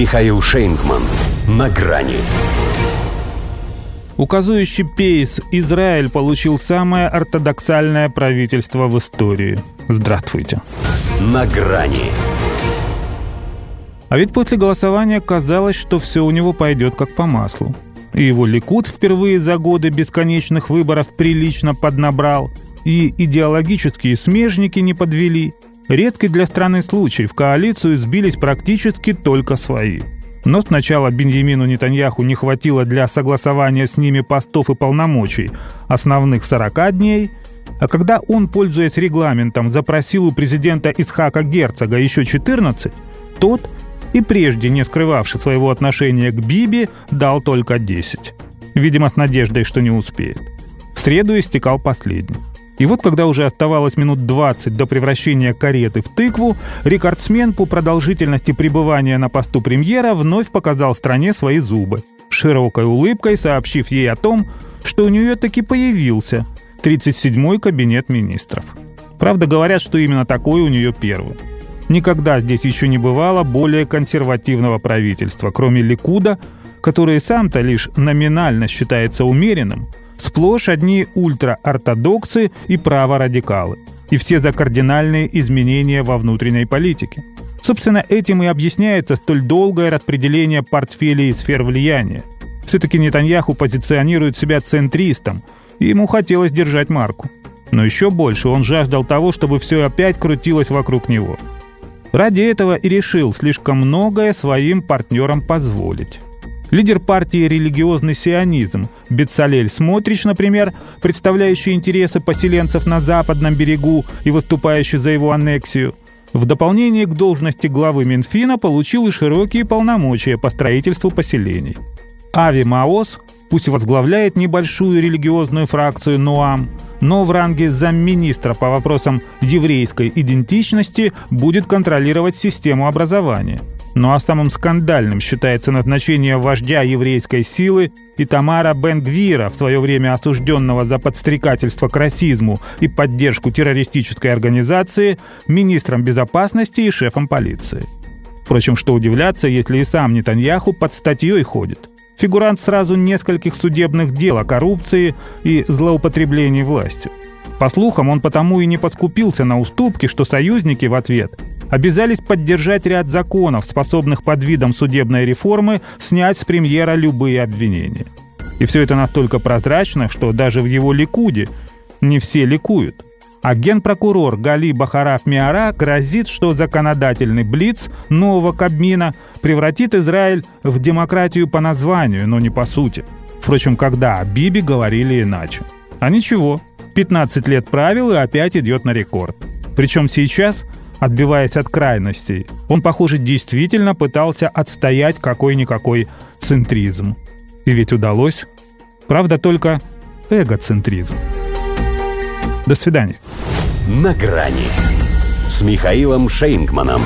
Михаил Шейнгман. На грани. Указующий Пейс, Израиль получил самое ортодоксальное правительство в истории. Здравствуйте. На грани. А ведь после голосования казалось, что все у него пойдет как по маслу. И его Ликут впервые за годы бесконечных выборов прилично поднабрал, и идеологические смежники не подвели – Редкий для страны случай, в коалицию сбились практически только свои. Но сначала Беньямину Нетаньяху не хватило для согласования с ними постов и полномочий основных 40 дней, а когда он, пользуясь регламентом, запросил у президента Исхака Герцога еще 14, тот, и прежде не скрывавший своего отношения к Биби, дал только 10. Видимо, с надеждой, что не успеет. В среду истекал последний. И вот когда уже оставалось минут 20 до превращения кареты в тыкву, рекордсмен по продолжительности пребывания на посту премьера вновь показал стране свои зубы, широкой улыбкой сообщив ей о том, что у нее таки появился 37-й кабинет министров. Правда, говорят, что именно такой у нее первый. Никогда здесь еще не бывало более консервативного правительства, кроме Ликуда, который сам-то лишь номинально считается умеренным – Сплошь одни ультраортодоксы и праворадикалы. И все за кардинальные изменения во внутренней политике. Собственно, этим и объясняется столь долгое распределение портфелей и сфер влияния. Все-таки Нетаньяху позиционирует себя центристом, и ему хотелось держать марку. Но еще больше он жаждал того, чтобы все опять крутилось вокруг него. Ради этого и решил слишком многое своим партнерам позволить. Лидер партии «Религиозный сионизм» Бецалель Смотрич, например, представляющий интересы поселенцев на западном берегу и выступающий за его аннексию, в дополнение к должности главы Минфина получил и широкие полномочия по строительству поселений. Ави Маос пусть возглавляет небольшую религиозную фракцию НОАМ, но в ранге замминистра по вопросам еврейской идентичности будет контролировать систему образования – ну а самым скандальным считается назначение вождя еврейской силы Итамара Бен-Гвира, в свое время осужденного за подстрекательство к расизму и поддержку террористической организации, министром безопасности и шефом полиции. Впрочем, что удивляться, если и сам Нетаньяху под статьей ходит. Фигурант сразу нескольких судебных дел о коррупции и злоупотреблении властью. По слухам, он потому и не поскупился на уступки, что союзники в ответ обязались поддержать ряд законов, способных под видом судебной реформы снять с премьера любые обвинения. И все это настолько прозрачно, что даже в его ликуде не все ликуют. А генпрокурор Гали Бахараф Миара грозит, что законодательный блиц нового Кабмина превратит Израиль в демократию по названию, но не по сути. Впрочем, когда Биби говорили иначе. А ничего, 15 лет правил и опять идет на рекорд. Причем сейчас отбиваясь от крайностей. Он, похоже, действительно пытался отстоять какой-никакой центризм. И ведь удалось. Правда, только эгоцентризм. До свидания. На грани с Михаилом Шейнгманом.